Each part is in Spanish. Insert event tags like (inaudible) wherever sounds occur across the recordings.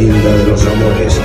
Belinda de los amores.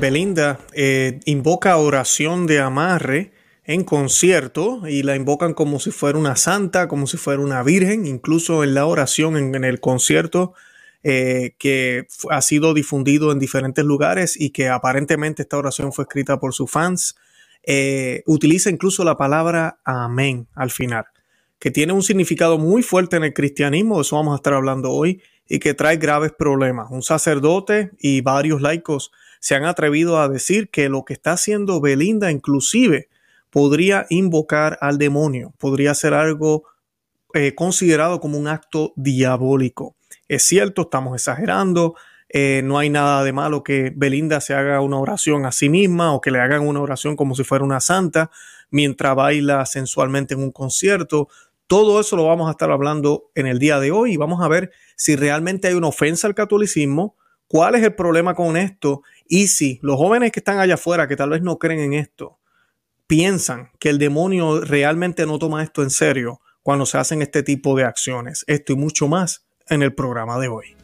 Belinda eh, invoca oración de amarre en concierto y la invocan como si fuera una santa, como si fuera una virgen, incluso en la oración en, el concierto eh, que ha sido difundido en diferentes lugares y que aparentemente esta oración fue escrita por sus fans. eh, utiliza incluso la palabra amén al final, que tiene un significado muy fuerte en el cristianismo, de eso vamos a estar hablando hoy, y que trae graves problemas. Un sacerdote y varios laicos se han atrevido a decir que lo que está haciendo Belinda inclusive podría invocar al demonio, podría ser algo eh, considerado como un acto diabólico. Es cierto, estamos exagerando, eh, no hay nada de malo que Belinda se haga una oración a sí misma o que le hagan una oración como si fuera una santa mientras baila sensualmente en un concierto. Todo eso lo vamos a estar hablando en el día de hoy y vamos a ver si realmente hay una ofensa al catolicismo, cuál es el problema con esto y si los jóvenes que están allá afuera que tal vez no creen en esto piensan que el demonio realmente no toma esto en serio cuando se hacen este tipo de acciones. Esto y mucho más en el programa de hoy.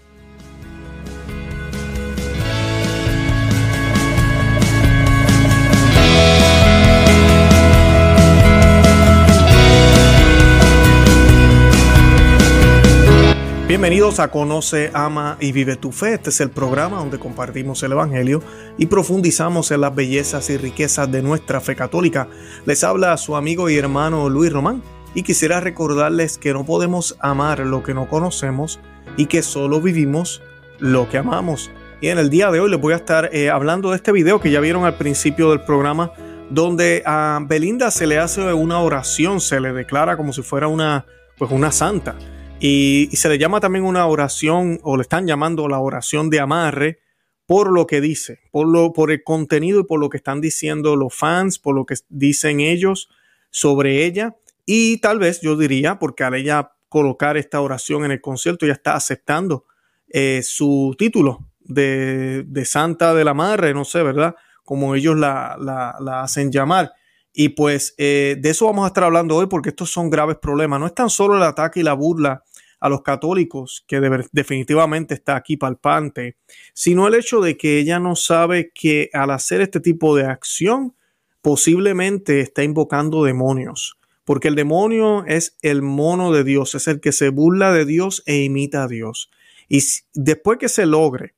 Bienvenidos a Conoce, Ama y Vive tu Fe. Este es el programa donde compartimos el Evangelio y profundizamos en las bellezas y riquezas de nuestra fe católica. Les habla su amigo y hermano Luis Román y quisiera recordarles que no podemos amar lo que no conocemos y que solo vivimos lo que amamos. Y en el día de hoy les voy a estar eh, hablando de este video que ya vieron al principio del programa donde a Belinda se le hace una oración, se le declara como si fuera una, pues una santa. Y, se le llama también una oración, o le están llamando la oración de amarre, por lo que dice, por, lo, por el contenido y por lo que están diciendo los fans, por lo que dicen ellos sobre ella. Y tal vez yo diría, porque al ella colocar esta oración en el concierto, ya está aceptando eh, su título de, de Santa del Amarre, no sé, ¿verdad? Como ellos la, la, la hacen llamar. Y pues eh, de eso vamos a estar hablando hoy porque estos son graves problemas. No es tan solo el ataque y la burla a los católicos, que de, definitivamente está aquí palpante, sino el hecho de que ella no sabe que al hacer este tipo de acción posiblemente está invocando demonios, porque el demonio es el mono de Dios, es el que se burla de Dios e imita a Dios. Y después que se logre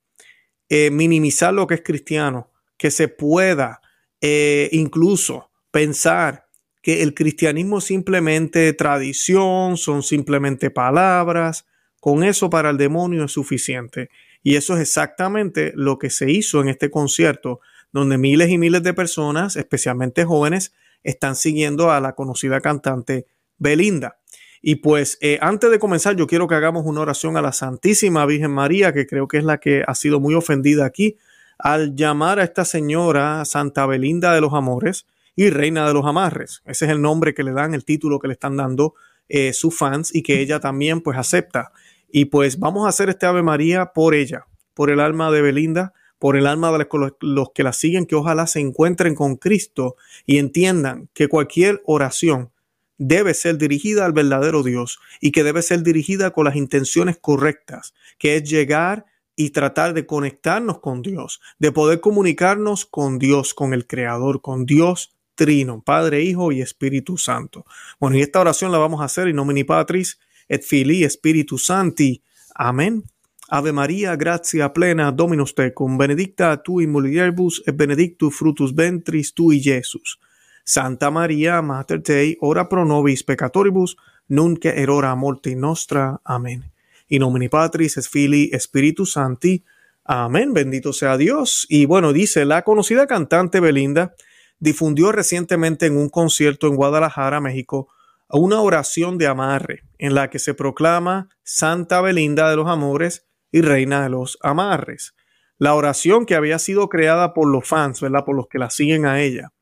eh, minimizar lo que es cristiano, que se pueda eh, incluso pensar que el cristianismo simplemente tradición, son simplemente palabras, con eso para el demonio es suficiente. Y eso es exactamente lo que se hizo en este concierto, donde miles y miles de personas, especialmente jóvenes, están siguiendo a la conocida cantante Belinda. Y pues eh, antes de comenzar, yo quiero que hagamos una oración a la Santísima Virgen María, que creo que es la que ha sido muy ofendida aquí, al llamar a esta señora Santa Belinda de los Amores, y Reina de los Amarres. Ese es el nombre que le dan, el título que le están dando eh, sus fans y que ella también pues acepta. Y pues vamos a hacer este Ave María por ella, por el alma de Belinda, por el alma de los, los que la siguen, que ojalá se encuentren con Cristo y entiendan que cualquier oración debe ser dirigida al verdadero Dios y que debe ser dirigida con las intenciones correctas, que es llegar y tratar de conectarnos con Dios, de poder comunicarnos con Dios, con el Creador, con Dios Trino, Padre, Hijo y Espíritu Santo. Bueno, y esta oración la vamos a hacer in nomine Patris et Filii Spiritus Sancti. Amén. Ave María, gratia plena, Dominus tecum, benedicta tu in mulieribus et benedictus fructus ventris tui, Iesus. Santa María, Mater Dei, ora pro nobis peccatoribus, nunc et erora morti nostra. Amén. In nomine Patris et Filii Spiritus Sancti. Amén. Bendito sea Dios. Y bueno, dice la conocida cantante Belinda difundió recientemente en un concierto en Guadalajara, México, una oración de amarre en la que se proclama Santa Belinda de los Amores y Reina de los Amarres. La oración que había sido creada por los fans. Por los que la siguen a ella,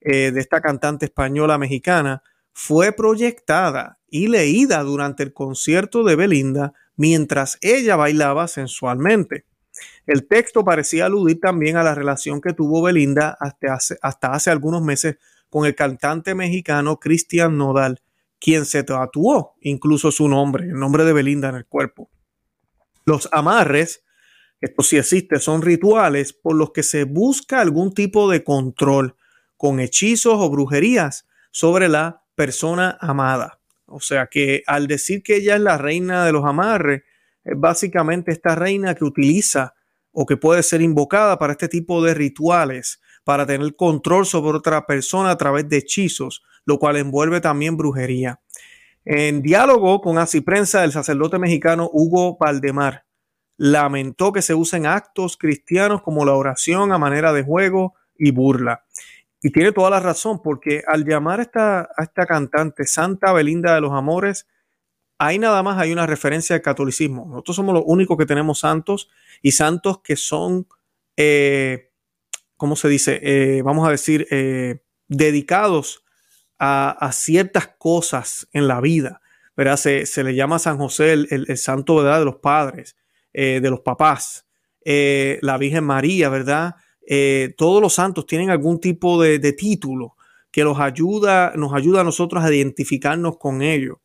eh, de esta cantante española mexicana, fue proyectada y leída durante el concierto de Belinda mientras ella bailaba sensualmente. El texto parecía aludir también a la relación que tuvo Belinda hasta hace, algunos meses con el cantante mexicano Cristian Nodal, quien se tatuó incluso su nombre, el nombre de Belinda en el cuerpo. Los amarres, esto sí existe, son rituales por los que se busca algún tipo de control con hechizos o brujerías sobre la persona amada. O sea que al decir que ella es la reina de los amarres, básicamente esta reina que utiliza o que puede ser invocada para este tipo de rituales, para tener control sobre otra persona a través de hechizos, lo cual envuelve también brujería. En diálogo con Así Prensa, el sacerdote mexicano Hugo Valdemar lamentó que se usen actos cristianos como la oración a manera de juego y burla. Y tiene toda la razón, porque al llamar esta, a esta cantante Santa Belinda de los Amores, ahí nada más hay una referencia al catolicismo. Nosotros somos los únicos que tenemos santos y santos que son, eh, ¿cómo se dice? Eh, vamos a decir, eh, dedicados a, ciertas cosas en la vida. ¿verdad? Se, le llama San José el, santo ¿verdad? de los padres, de los papás, la Virgen María, ¿verdad? todos los santos tienen algún tipo de, de título que los ayuda, nos ayuda a nosotros a identificarnos con ellos.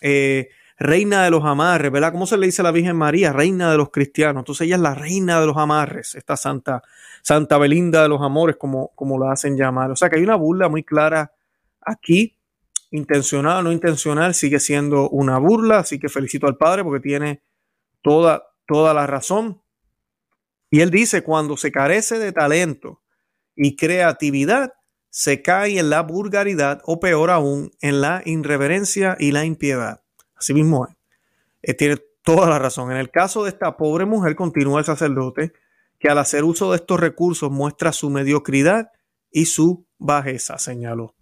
Eh, reina de los amarres, ¿verdad? ¿Cómo se le dice a la Virgen María? Reina de los cristianos. Entonces ella es la reina de los amarres, esta santa, Santa Belinda de los amores, como, como la hacen llamar. O sea que hay una burla muy clara aquí, intencional o no intencional, sigue siendo una burla, así que felicito al Padre porque tiene toda, toda la razón. Y él dice, cuando se carece de talento y creatividad, se cae en la vulgaridad o peor aún, en la irreverencia y la impiedad. Así mismo es. Eh, tiene toda la razón. En el caso de esta pobre mujer, continúa el sacerdote, que al hacer uso de estos recursos muestra su mediocridad y su bajeza, señaló.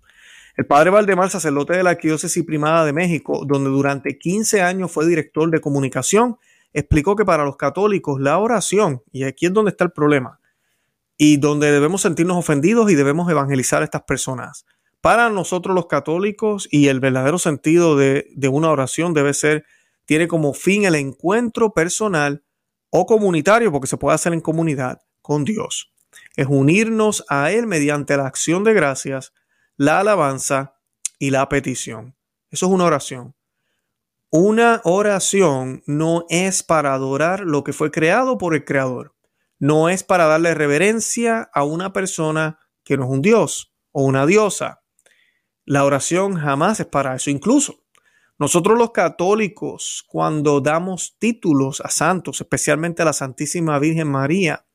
El padre Valdemar, sacerdote de la Arquidiócesis Primada de México, donde durante 15 años fue director de comunicación, explicó que para los católicos la oración, y aquí es donde está el problema, y donde debemos sentirnos ofendidos y debemos evangelizar a estas personas. Para nosotros los católicos y el verdadero sentido de, una oración debe ser, tiene como fin el encuentro personal o comunitario, porque se puede hacer en comunidad, con Dios. Es unirnos a Él mediante la acción de gracias, la alabanza y la petición. Eso es una oración. Una oración no es para adorar lo que fue creado por el Creador no es para darle reverencia a una persona que no es un dios o una diosa. La oración jamás es para eso. Incluso nosotros los católicos, cuando damos títulos a santos, especialmente a la Santísima Virgen María,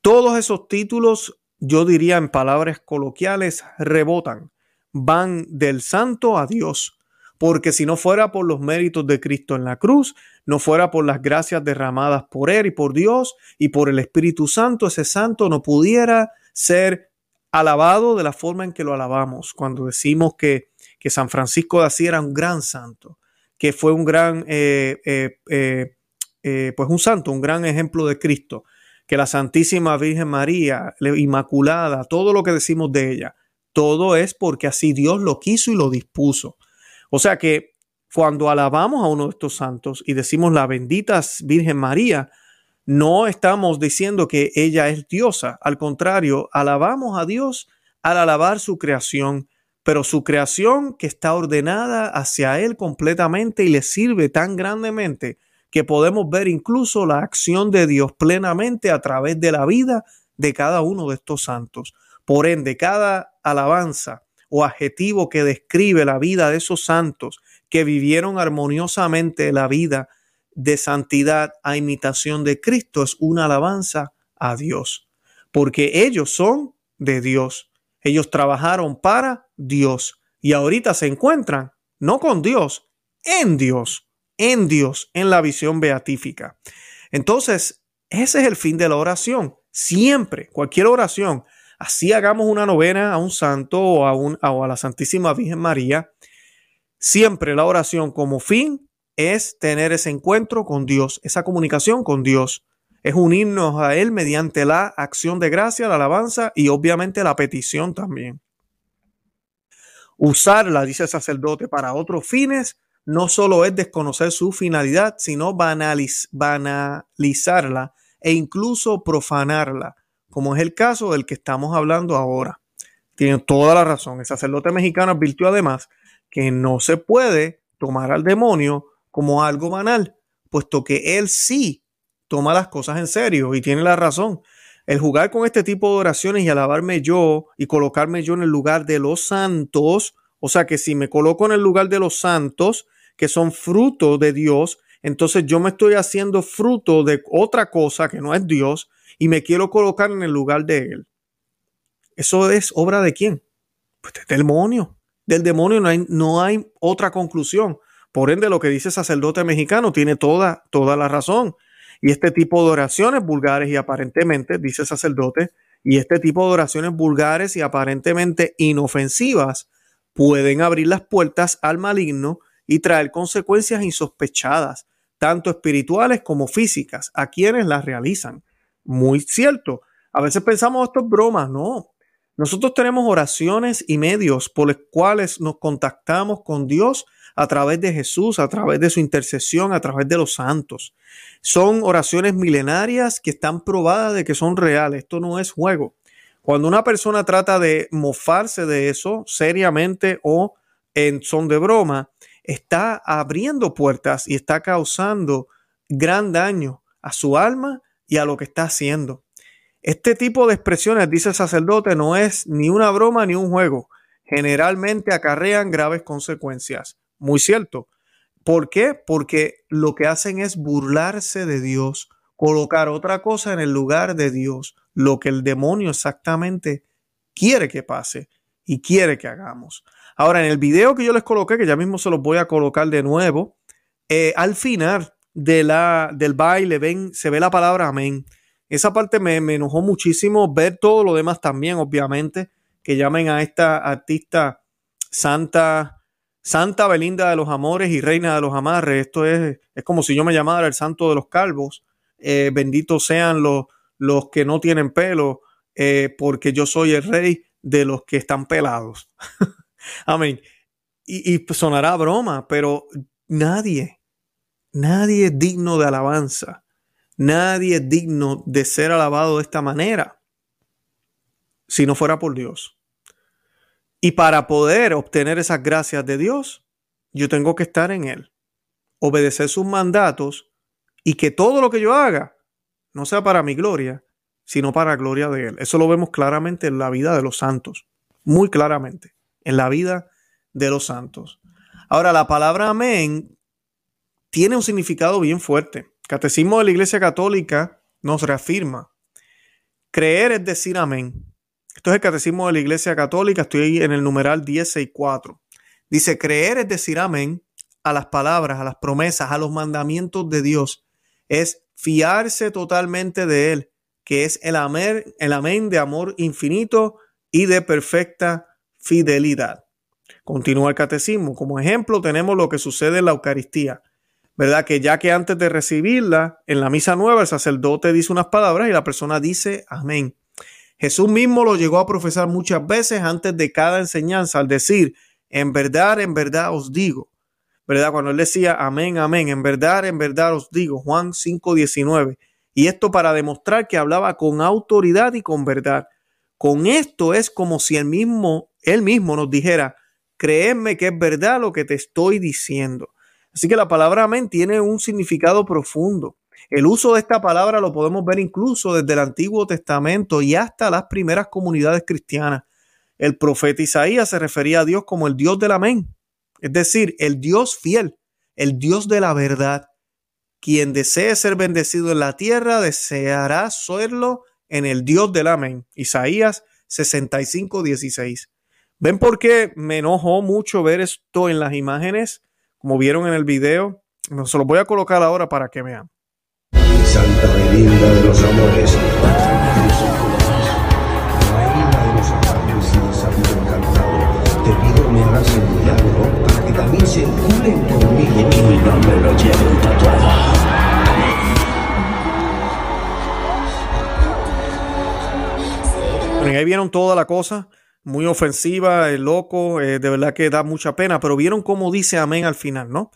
todos esos títulos, yo diría en palabras coloquiales, rebotan, van del santo a Dios porque si no fuera por los méritos de Cristo en la cruz, no fuera por las gracias derramadas por Él y por Dios y por el Espíritu Santo, ese santo no pudiera ser alabado de la forma en que lo alabamos. Cuando decimos que, que San Francisco de Asís era un gran santo, que fue un gran, eh, eh, eh, pues un santo, un gran ejemplo de Cristo, que la Santísima Virgen María, Inmaculada, todo lo que decimos de ella, todo es porque así Dios lo quiso y lo dispuso. O sea que cuando alabamos a uno de estos santos y decimos la bendita Virgen María, no estamos diciendo que ella es diosa. Al contrario, alabamos a Dios al alabar su creación, pero su creación que está ordenada hacia Él completamente y le sirve tan grandemente que podemos ver incluso la acción de Dios plenamente a través de la vida de cada uno de estos santos. Por ende, cada alabanza o adjetivo que describe la vida de esos santos que vivieron armoniosamente la vida de santidad a imitación de Cristo es una alabanza a Dios, porque ellos son de Dios. Ellos trabajaron para Dios y ahorita se encuentran no con Dios, en Dios, en Dios, en la visión beatífica. Entonces, ese es el fin de la oración. Siempre, cualquier oración, así hagamos una novena a un santo o a, un, a la Santísima Virgen María, Siempre la oración como fin es tener ese encuentro con Dios, esa comunicación con Dios. Es unirnos a Él mediante la acción de gracia, la alabanza y obviamente la petición también. Usarla, dice el sacerdote, para otros fines no solo es desconocer su finalidad, sino banalizarla e incluso profanarla, como es el caso del que estamos hablando ahora. Tiene toda la razón. El sacerdote mexicano advirtió además que no se puede tomar al demonio como algo banal, puesto que él sí toma las cosas en serio y tiene la razón. El jugar con este tipo de oraciones y alabarme yo y colocarme yo en el lugar de los santos, o sea que si me coloco en el lugar de los santos, que son fruto de Dios, entonces yo me estoy haciendo fruto de otra cosa que no es Dios y me quiero colocar en el lugar de Él. ¿Eso es obra de quién? Pues del demonio. Del demonio no hay, no hay otra conclusión. Por ende, lo que dice sacerdote mexicano tiene toda, toda la razón. Y este tipo de oraciones vulgares y aparentemente, dice sacerdote, y este tipo de oraciones vulgares y aparentemente inofensivas pueden abrir las puertas al maligno y traer consecuencias insospechadas, tanto espirituales como físicas, a quienes las realizan. Muy cierto. A veces pensamos esto es broma, no. Nosotros tenemos oraciones y medios por los cuales nos contactamos con Dios a través de Jesús, a través de su intercesión, a través de los santos. Son oraciones milenarias que están probadas de que son reales. Esto no es juego. Cuando una persona trata de mofarse de eso seriamente o en son de broma, está abriendo puertas y está causando gran daño a su alma y a lo que está haciendo. Este tipo de expresiones, dice el sacerdote, no es ni una broma ni un juego. Generalmente acarrean graves consecuencias. Muy cierto. ¿Por qué? Porque lo que hacen es burlarse de Dios, colocar otra cosa en el lugar de Dios, lo que el demonio exactamente quiere que pase y quiere que hagamos. Ahora, en el video que yo les coloqué, que ya mismo se los voy a colocar de nuevo, eh, al final de la, del baile ven, se ve la palabra amén. Esa parte me, me, enojó muchísimo ver todo lo demás también, obviamente, que llamen a esta artista Santa, Santa Belinda de los Amores y Reina de los Amarres. Esto es, es como si yo me llamara el santo de los calvos. Eh, benditos sean los, los que no tienen pelo, eh, porque yo soy el rey de los que están pelados. (laughs) Amén. Y, y sonará broma, pero nadie, nadie es digno de alabanza. Nadie es digno de ser alabado de esta manera si no fuera por Dios. Y para poder obtener esas gracias de Dios, yo tengo que estar en Él, obedecer sus mandatos y que todo lo que yo haga no sea para mi gloria, sino para la gloria de Él. Eso lo vemos claramente en la vida de los santos, muy claramente en la vida de los santos. Ahora, la palabra amén tiene un significado bien fuerte. Catecismo de la Iglesia Católica nos reafirma. Creer es decir amén. Esto es el Catecismo de la Iglesia Católica, estoy en el numeral 164. Dice, creer es decir amén a las palabras, a las promesas, a los mandamientos de Dios. Es fiarse totalmente de Él, que es el amén, el amén de amor infinito y de perfecta fidelidad. Continúa el catecismo. Como ejemplo tenemos lo que sucede en la Eucaristía. ¿Verdad? Que ya que antes de recibirla, en la misa nueva, el sacerdote dice unas palabras y la persona dice amén. Jesús mismo lo llegó a profesar muchas veces antes de cada enseñanza al decir, en verdad, en verdad os digo. ¿Verdad? Cuando él decía amén, amén, en verdad, en verdad os digo, Juan 5:19. Y esto para demostrar que hablaba con autoridad y con verdad. Con esto es como si él mismo, él mismo nos dijera, créeme que es verdad lo que te estoy diciendo. Así que la palabra amén tiene un significado profundo. El uso de esta palabra lo podemos ver incluso desde el Antiguo Testamento y hasta las primeras comunidades cristianas. El profeta Isaías se refería a Dios como el Dios del amén, es decir, el Dios fiel, el Dios de la verdad. Quien desee ser bendecido en la tierra deseará serlo en el Dios del amén. Isaías 65, 16. ¿Ven por qué me enojó mucho ver esto en las imágenes? como vieron en el video. Se los voy a colocar ahora para que vean. Santa de los amores. Ahí vieron toda la cosa muy ofensiva, el loco, eh, de verdad que da mucha pena, pero vieron cómo dice amén al final, ¿no?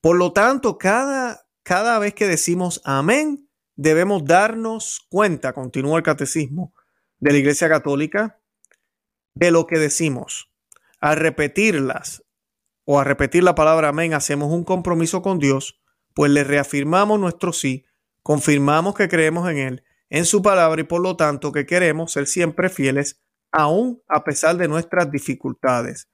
Por lo tanto, cada, cada vez que decimos amén, debemos darnos cuenta, continúa el catecismo de la Iglesia Católica, de lo que decimos. Al repetirlas o a repetir la palabra amén, hacemos un compromiso con Dios, pues le reafirmamos nuestro sí, confirmamos que creemos en Él, en su palabra y por lo tanto que queremos ser siempre fieles, aún a pesar de nuestras dificultades.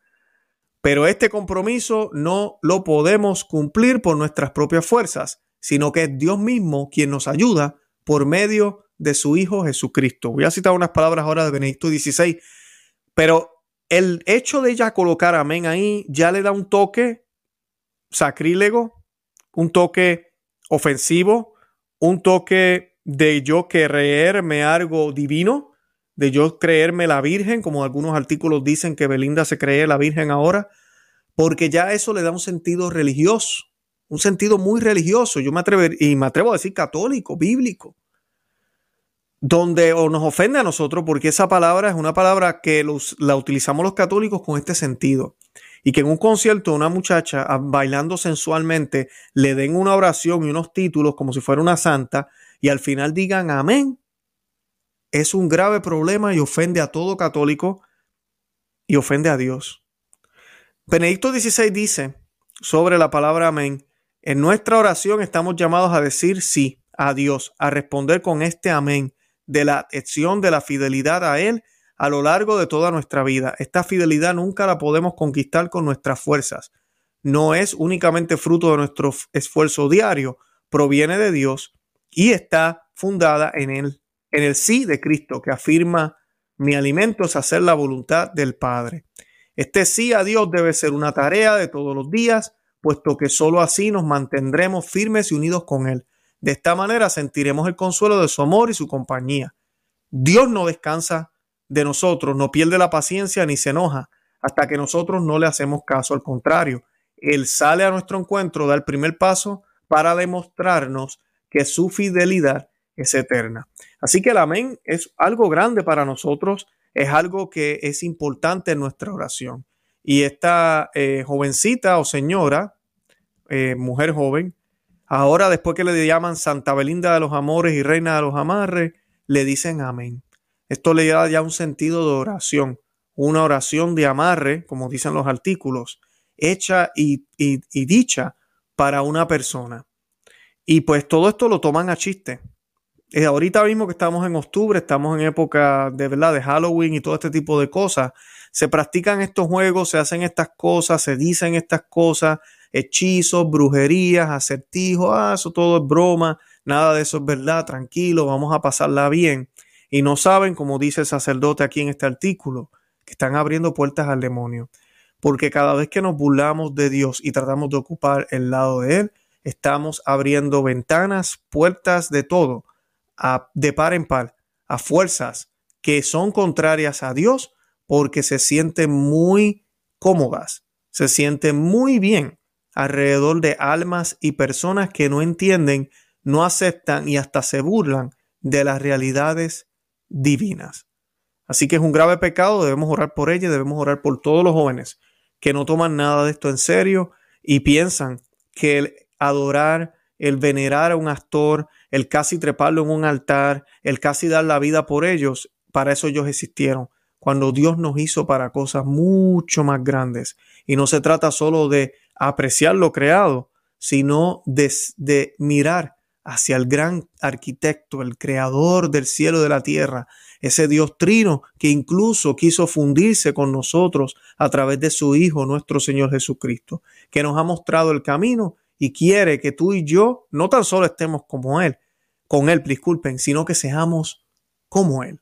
Pero este compromiso no lo podemos cumplir por nuestras propias fuerzas, sino que es Dios mismo quien nos ayuda por medio de su Hijo Jesucristo. Voy a citar unas palabras ahora de Benedicto XVI, pero el hecho de ella colocar amén ahí ya le da un toque sacrílego, un toque ofensivo, un toque de yo creerme algo divino, de yo creerme la Virgen, como algunos artículos dicen que Belinda se cree la Virgen ahora, porque ya eso le da un sentido religioso, un sentido muy religioso, yo me atrevo y me atrevo a decir católico, bíblico donde o nos ofende a nosotros porque esa palabra es una palabra que la utilizamos los católicos con este sentido. Y que en un concierto una muchacha ah, bailando sensualmente le den una oración y unos títulos como si fuera una santa y al final digan amén. Es un grave problema y ofende a todo católico y ofende a Dios. Benedicto XVI dice sobre la palabra amén, en nuestra oración estamos llamados a decir sí a Dios, a responder con este amén de la acción de la fidelidad a Él a lo largo de toda nuestra vida. Esta fidelidad nunca la podemos conquistar con nuestras fuerzas. No es únicamente fruto de nuestro esfuerzo diario, proviene de Dios y está fundada en el, en el sí de Cristo, que afirma mi alimento es hacer la voluntad del Padre. Este sí a Dios debe ser una tarea de todos los días, puesto que sólo así nos mantendremos firmes y unidos con Él. De esta manera sentiremos el consuelo de su amor y su compañía. Dios no descansa de nosotros, no pierde la paciencia ni se enoja hasta que nosotros no le hacemos caso. Al contrario, Él sale a nuestro encuentro, da el primer paso para demostrarnos que su fidelidad es eterna. Así que el amén es algo grande para nosotros, es algo que es importante en nuestra oración. Y esta eh, jovencita o señora, eh, mujer joven, Ahora, después que le llaman Santa Belinda de los Amores y Reina de los Amarres, le dicen amén. Esto le da ya un sentido de oración, una oración de amarre, como dicen los artículos, hecha y, dicha para una persona. Y pues todo esto lo toman a chiste. Eh, ahorita mismo que estamos en octubre, estamos en época de verdad de Halloween y todo este tipo de cosas. Se practican estos juegos, se hacen estas cosas, se dicen estas cosas, hechizos, brujerías, acertijos, ah, eso todo es broma, nada de eso es verdad, tranquilo, vamos a pasarla bien. Y no saben, como dice el sacerdote aquí en este artículo, que están abriendo puertas al demonio. Porque cada vez que nos burlamos de Dios y tratamos de ocupar el lado de Él, estamos abriendo ventanas, puertas de todo, de par en par, a fuerzas que son contrarias a Dios porque se sienten muy cómodas, se sienten muy bien alrededor de almas y personas que no entienden, no aceptan y hasta se burlan de las realidades divinas. Así que es un grave pecado, debemos orar por ella, debemos orar por todos los jóvenes que no toman nada de esto en serio y piensan que el adorar, el venerar a un actor, el casi treparlo en un altar, el casi dar la vida por ellos, para eso ellos existieron, cuando Dios nos hizo para cosas mucho más grandes. Y no se trata solo de apreciar lo creado, sino de, mirar hacia el gran arquitecto, el creador del cielo y de la tierra, ese Dios trino que incluso quiso fundirse con nosotros a través de su Hijo, nuestro Señor Jesucristo, que nos ha mostrado el camino y quiere que tú y yo no tan solo estemos como Él, con Él, disculpen, sino que seamos como Él,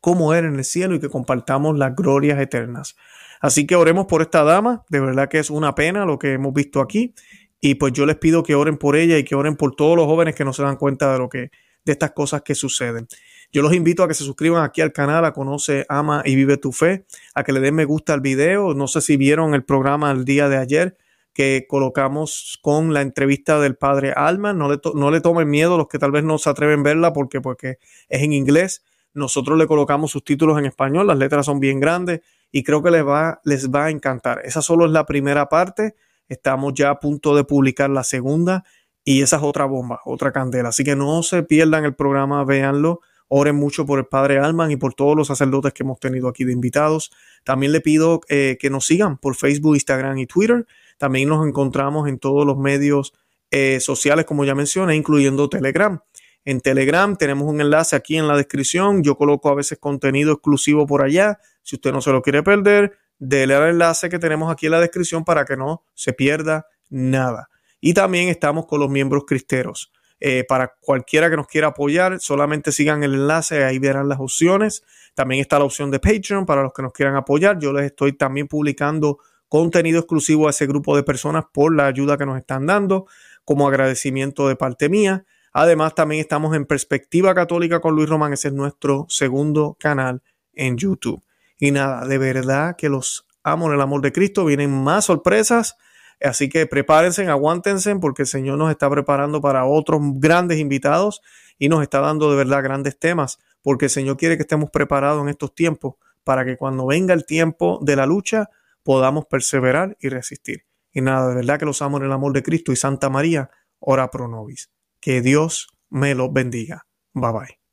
como Él en el cielo y que compartamos las glorias eternas. Así que oremos por esta dama, de verdad que es una pena lo que hemos visto aquí. Y pues yo les pido que oren por ella y que oren por todos los jóvenes que no se dan cuenta de lo que, de estas cosas que suceden. Yo los invito a que se suscriban aquí al canal, a Conoce, Ama y Vive tu Fe, a que le den me gusta al video. No sé si vieron el programa el día de ayer que colocamos con la entrevista del padre Alma. No le, no le tomen miedo los que tal vez no se atreven a verla porque, porque es en inglés Nosotros le colocamos sus títulos en español, las letras son bien grandes y creo que les va, les va a encantar. Esa solo es la primera parte. Estamos ya a punto de publicar la segunda y esa es otra bomba, otra candela. Así que no se pierdan el programa, véanlo. Oren mucho por el Padre Alman y por todos los sacerdotes que hemos tenido aquí de invitados. También le pido eh, que nos sigan por Facebook, Instagram y Twitter. También nos encontramos en todos los medios eh, sociales, como ya mencioné, incluyendo Telegram. En Telegram tenemos un enlace aquí en la descripción. Yo coloco a veces contenido exclusivo por allá. Si usted no se lo quiere perder, dele al enlace que tenemos aquí en la descripción para que no se pierda nada. Y también estamos con los miembros cristeros. Eh, para cualquiera que nos quiera apoyar, solamente sigan el enlace, ahí verán las opciones. También está la opción de Patreon para los que nos quieran apoyar. Yo les estoy también publicando contenido exclusivo a ese grupo de personas por la ayuda que nos están dando, como agradecimiento de parte mía. Además, también estamos en Perspectiva Católica con Luis Román, ese es nuestro segundo canal en YouTube. Y nada, de verdad que los amo en el amor de Cristo. Vienen más sorpresas Así que prepárense, aguántense, porque el Señor nos está preparando para otros grandes invitados y nos está dando de verdad grandes temas, porque el Señor quiere que estemos preparados en estos tiempos para que cuando venga el tiempo de la lucha podamos perseverar y resistir. Y nada, de verdad que los amo en el amor de Cristo y Santa María, ora pro nobis. Que Dios me los bendiga. Bye bye.